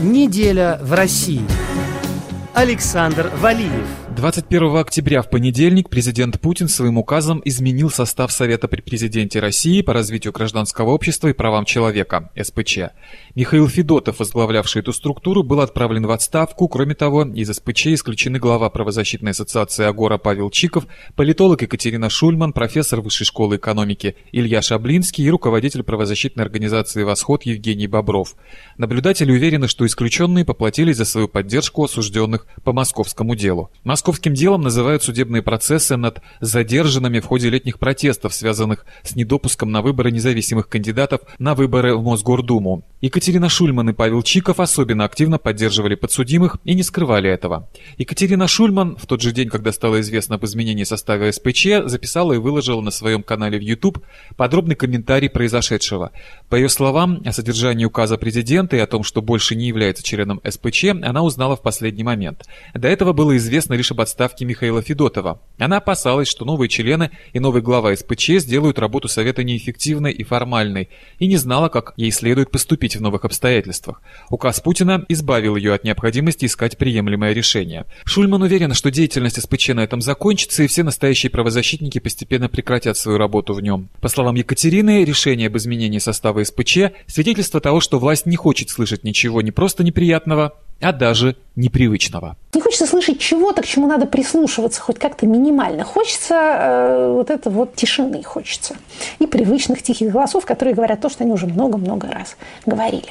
Неделя в России. Александр Валиев. 21 октября в понедельник президент Путин своим указом изменил состав Совета при президенте России по развитию гражданского общества и правам человека, СПЧ. Михаил Федотов, возглавлявший эту структуру, был отправлен в отставку. Кроме того, из СПЧ исключены глава правозащитной ассоциации «Агора» Павел Чиков, политолог Екатерина Шульман, профессор Высшей школы экономики Илья Шаблинский и руководитель правозащитной организации «Восход» Евгений Бобров. Наблюдатели уверены, что исключенные поплатились за свою поддержку осужденных по московскому делу. Московским делом называют судебные процессы над задержанными в ходе летних протестов, связанных с недопуском на выборы независимых кандидатов на выборы в Мосгордуму. Екатерина Шульман и Павел Чиков особенно активно поддерживали подсудимых и не скрывали этого. Екатерина Шульман в тот же день, когда стало известно об изменении состава СПЧ, записала и выложила на своем канале в YouTube подробный комментарий произошедшего. По ее словам, о содержании указа президента и о том, что больше не является членом СПЧ, она узнала в последний момент. До этого было известно лишь об отставке Михаила Федотова. Она опасалась, что новые члены и новый глава СПЧ сделают работу Совета неэффективной и формальной, и не знала, как ей следует поступить в новых обстоятельствах. Указ Путина избавил ее от необходимости искать приемлемое решение. Шульман уверен, что деятельность СПЧ на этом закончится, и все настоящие правозащитники постепенно прекратят свою работу в нем. По словам Екатерины, решение об изменении состава СПЧ – свидетельство того, что власть не хочет слышать ничего не просто неприятного, а даже непривычного. Не хочется слышать чего-то, к чему надо прислушиваться хоть как-то минимально. Хочется э, вот это вот тишины хочется. И привычных тихих голосов, которые говорят то, что они уже много-много раз говорили.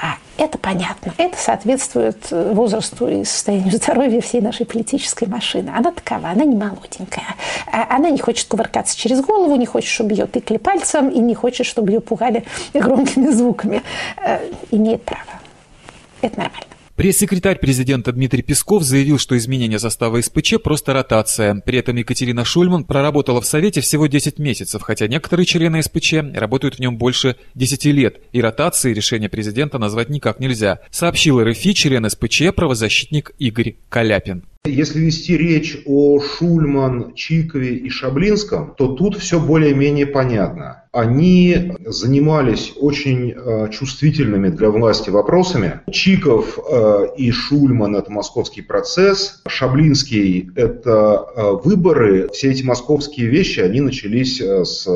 А это понятно. Это соответствует возрасту и состоянию здоровья всей нашей политической машины. Она такова, она не молоденькая. А она не хочет кувыркаться через голову, не хочет, чтобы ее тыкали пальцем, и не хочет, чтобы ее пугали громкими звуками. Э, имеет право. Это нормально. Пресс-секретарь президента Дмитрий Песков заявил, что изменение состава СПЧ просто ротация. При этом Екатерина Шульман проработала в Совете всего 10 месяцев, хотя некоторые члены СПЧ работают в нем больше 10 лет, и ротации решения президента назвать никак нельзя, сообщил РФИ член СПЧ правозащитник Игорь Каляпин. Если вести речь о Шульман, Чикове и Шаблинском, то тут все более-менее понятно. Они занимались очень э, чувствительными для власти вопросами. Чиков э, и Шульман – это московский процесс, Шаблинский – это э, выборы. Все эти московские вещи, они начались с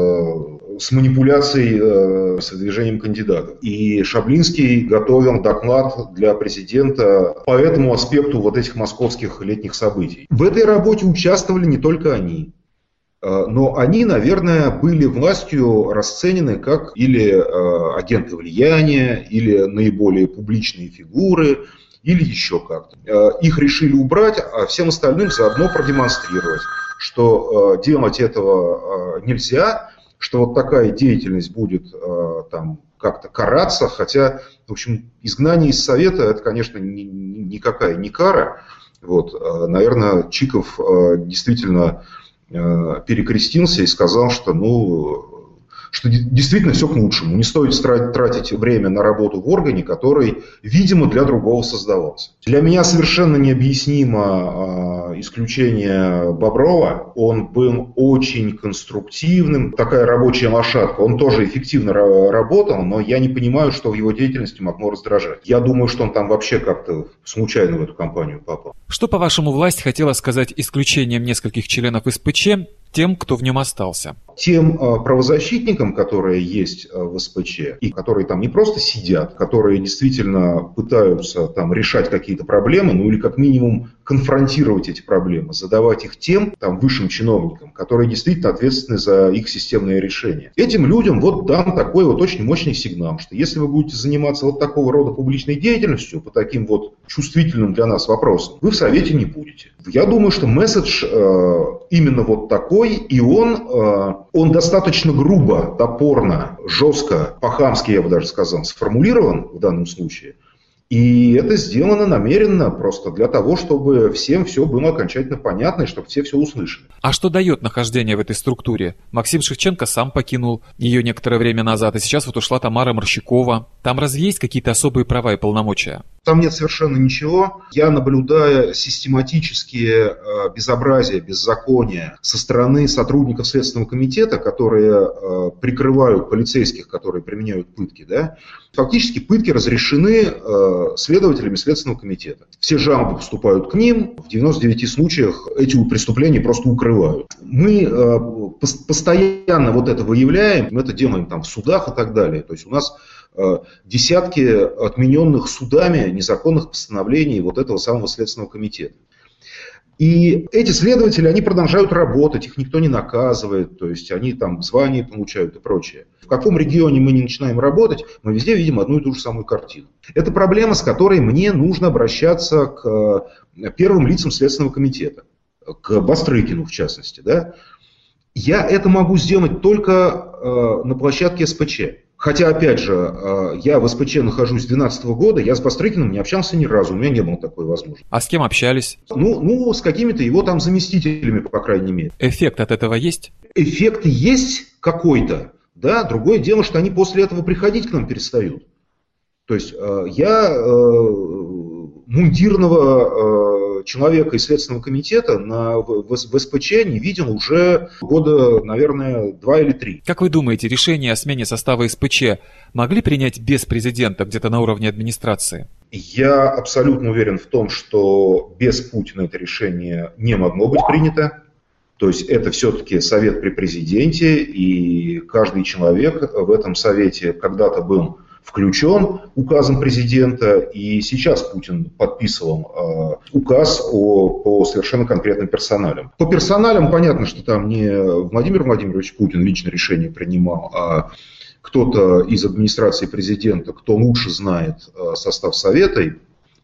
с манипуляцией э, с выдвижением кандидатов. И Шаблинский готовил доклад для президента по этому аспекту вот этих московских летних событий. В этой работе участвовали не только они. Э, но они, наверное, были властью расценены как или э, агенты влияния, или наиболее публичные фигуры, или еще как-то. Их решили убрать, а всем остальным заодно продемонстрировать, что делать этого нельзя, что вот такая деятельность будет э, там как-то караться, хотя, в общем, изгнание из Совета это, конечно, ни, никакая не кара. Вот, э, наверное, Чиков э, действительно перекрестился и сказал, что, ну, что действительно все к лучшему. Не стоит тратить время на работу в органе, который, видимо, для другого создавался. Для меня совершенно необъяснимо а, исключение Боброва. Он был очень конструктивным, такая рабочая лошадка. Он тоже эффективно работал, но я не понимаю, что в его деятельности могло раздражать. Я думаю, что он там вообще как-то случайно в эту компанию попал. Что, по-вашему, власть хотела сказать исключением нескольких членов СПЧ тем, кто в нем остался? Тем э, правозащитникам, которые есть э, в СПЧ, и которые там не просто сидят, которые действительно пытаются там решать какие-то проблемы, ну или как минимум конфронтировать эти проблемы, задавать их тем там, высшим чиновникам, которые действительно ответственны за их системное решение. Этим людям вот дан такой вот очень мощный сигнал, что если вы будете заниматься вот такого рода публичной деятельностью по таким вот чувствительным для нас вопросам, вы в Совете не будете. Я думаю, что месседж э, именно вот такой, и он, э, он достаточно грубо, топорно, жестко, по-хамски, я бы даже сказал, сформулирован в данном случае – и это сделано намеренно просто для того, чтобы всем все было окончательно понятно и чтобы все все услышали. А что дает нахождение в этой структуре? Максим Шевченко сам покинул ее некоторое время назад, и сейчас вот ушла Тамара Морщикова. Там разве есть какие-то особые права и полномочия? Там нет совершенно ничего. Я, наблюдая систематические э, безобразия, беззакония со стороны сотрудников Следственного комитета, которые э, прикрывают полицейских, которые применяют пытки, да, фактически пытки разрешены э, следователями Следственного комитета. Все жалобы поступают к ним, в 99 случаях эти преступления просто укрывают. Мы постоянно вот это выявляем, мы это делаем там в судах и так далее. То есть у нас десятки отмененных судами незаконных постановлений вот этого самого Следственного комитета. И эти следователи, они продолжают работать, их никто не наказывает, то есть они там звания получают и прочее. В каком регионе мы не начинаем работать, мы везде видим одну и ту же самую картину. Это проблема, с которой мне нужно обращаться к э, первым лицам Следственного комитета, к Бастрыкину в частности. Да? Я это могу сделать только э, на площадке СПЧ. Хотя, опять же, э, я в СПЧ нахожусь с 2012 года, я с Бастрыкиным не общался ни разу, у меня не было такой возможности. А с кем общались? Ну, ну с какими-то его там заместителями, по крайней мере. Эффект от этого есть? Эффект есть какой-то, да, другое дело, что они после этого приходить к нам перестают. То есть э, я э, мундирного человека из Следственного комитета на, в, в, СПЧ не видел уже года, наверное, два или три. Как вы думаете, решение о смене состава СПЧ могли принять без президента где-то на уровне администрации? Я абсолютно уверен в том, что без Путина это решение не могло быть принято. То есть это все-таки совет при президенте, и каждый человек в этом совете когда-то был включен указом президента, и сейчас Путин подписывал э, указ о, по совершенно конкретным персоналям. По персоналям понятно, что там не Владимир Владимирович Путин лично решение принимал, а кто-то из администрации президента, кто лучше знает э, состав совета и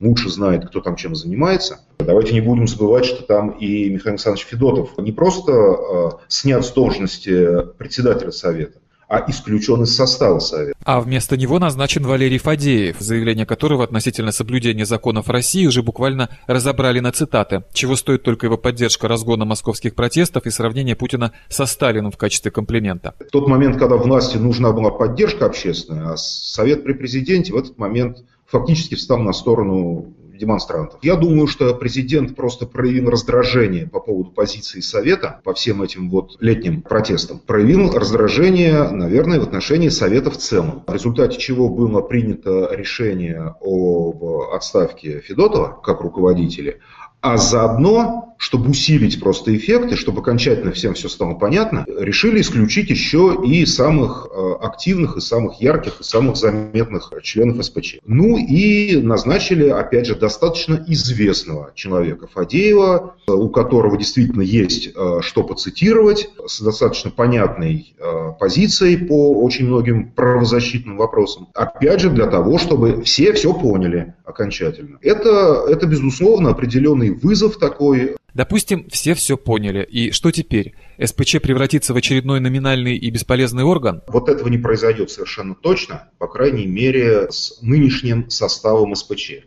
лучше знает, кто там чем занимается. Давайте не будем забывать, что там и Михаил Александрович Федотов не просто э, снят с должности председателя совета, а исключен из состава Совета. А вместо него назначен Валерий Фадеев, заявление которого относительно соблюдения законов России уже буквально разобрали на цитаты, чего стоит только его поддержка разгона московских протестов и сравнение Путина со Сталиным в качестве комплимента. В тот момент, когда власти нужна была поддержка общественная, а Совет при президенте в этот момент фактически встал на сторону демонстрантов. Я думаю, что президент просто проявил раздражение по поводу позиции Совета по всем этим вот летним протестам. Проявил раздражение, наверное, в отношении Совета в целом. В результате чего было принято решение об отставке Федотова как руководителя, а заодно, чтобы усилить просто эффекты, чтобы окончательно всем все стало понятно, решили исключить еще и самых э, активных, и самых ярких, и самых заметных членов СПЧ. Ну и назначили, опять же, достаточно известного человека Фадеева, у которого действительно есть э, что поцитировать, с достаточно понятной э, позицией по очень многим правозащитным вопросам. Опять же, для того, чтобы все все поняли окончательно. Это, это безусловно, определенный вызов такой. Допустим, все все поняли. И что теперь? СПЧ превратится в очередной номинальный и бесполезный орган? Вот этого не произойдет совершенно точно, по крайней мере, с нынешним составом СПЧ.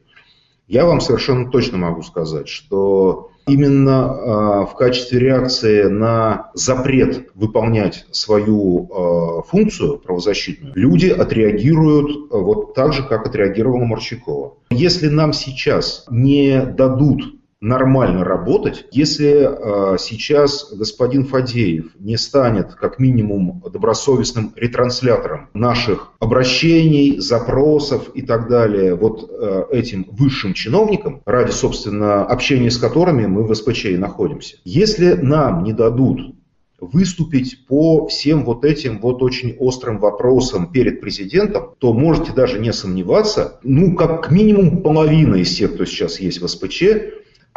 Я вам совершенно точно могу сказать, что именно а, в качестве реакции на запрет выполнять свою а, функцию правозащитную люди отреагируют а, вот так же, как отреагировала Марчакова. Если нам сейчас не дадут нормально работать, если э, сейчас господин Фадеев не станет как минимум добросовестным ретранслятором наших обращений, запросов и так далее вот э, этим высшим чиновникам, ради, собственно, общения с которыми мы в СПЧ и находимся. Если нам не дадут выступить по всем вот этим вот очень острым вопросам перед президентом, то можете даже не сомневаться, ну, как минимум половина из тех, кто сейчас есть в СПЧ,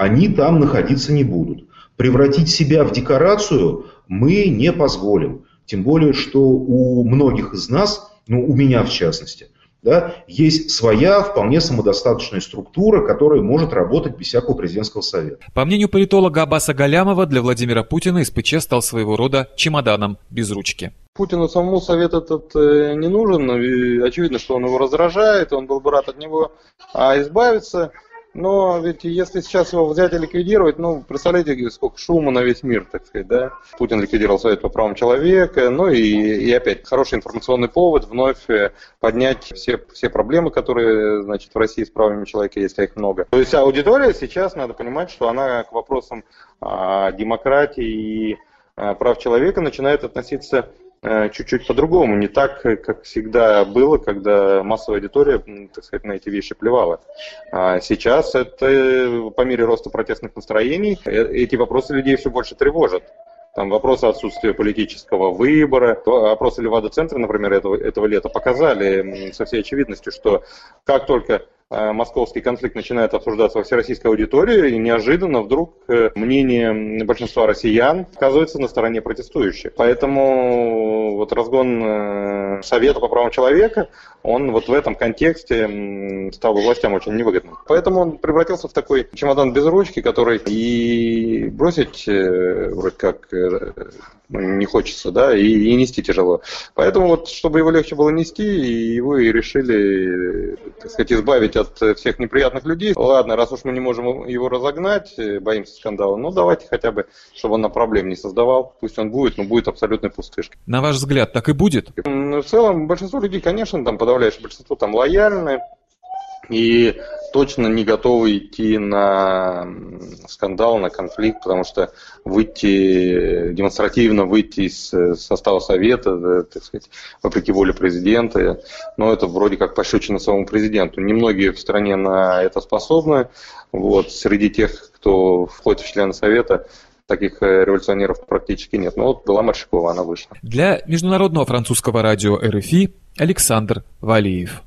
они там находиться не будут. Превратить себя в декорацию мы не позволим. Тем более, что у многих из нас, ну у меня в частности, да, есть своя вполне самодостаточная структура, которая может работать без всякого президентского совета. По мнению политолога Аббаса Галямова, для Владимира Путина СПЧ стал своего рода чемоданом без ручки. Путину самому совет этот э, не нужен, и очевидно, что он его раздражает, он был бы рад от него а избавиться. Но ведь если сейчас его взять и ликвидировать, ну, представляете, сколько шума на весь мир, так сказать, да? Путин ликвидировал Совет по правам человека, ну и, и опять хороший информационный повод вновь э, поднять все, все проблемы, которые, значит, в России с правами человека, если их много. То есть аудитория сейчас, надо понимать, что она к вопросам а, демократии и а, прав человека начинает относиться чуть-чуть по-другому, не так, как всегда было, когда массовая аудитория, так сказать, на эти вещи плевала. А сейчас это по мере роста протестных настроений э, эти вопросы людей все больше тревожат. Там вопросы отсутствия политического выбора, опросы Левада-центра, например, этого, этого лета показали со всей очевидностью, что как только Э, московский конфликт начинает обсуждаться во всероссийской аудитории, и неожиданно вдруг э, мнение большинства россиян оказывается на стороне протестующих. Поэтому вот разгон э, Совета по правам человека, он вот в этом контексте стал властям очень невыгодным. Поэтому он превратился в такой чемодан без ручки, который и бросить вроде как не хочется, да, и, и нести тяжело. Поэтому вот, чтобы его легче было нести, его и решили, так сказать, избавить от всех неприятных людей. Ладно, раз уж мы не можем его разогнать, э, боимся скандала, ну давайте хотя бы, чтобы он на проблем не создавал. Пусть он будет, но будет абсолютной пустышкой. На ваш взгляд, так и будет? В целом, большинство людей, конечно, там подавляющее большинство там лояльны, и точно не готовы идти на скандал, на конфликт, потому что выйти, демонстративно выйти из состава Совета, так сказать, вопреки воле президента, ну, это вроде как пощечина самому президенту. Немногие в стране на это способны. Вот, среди тех, кто входит в члены Совета, таких э, революционеров практически нет. Но вот была Маршакова, она вышла. Для международного французского радио РФИ Александр Валиев.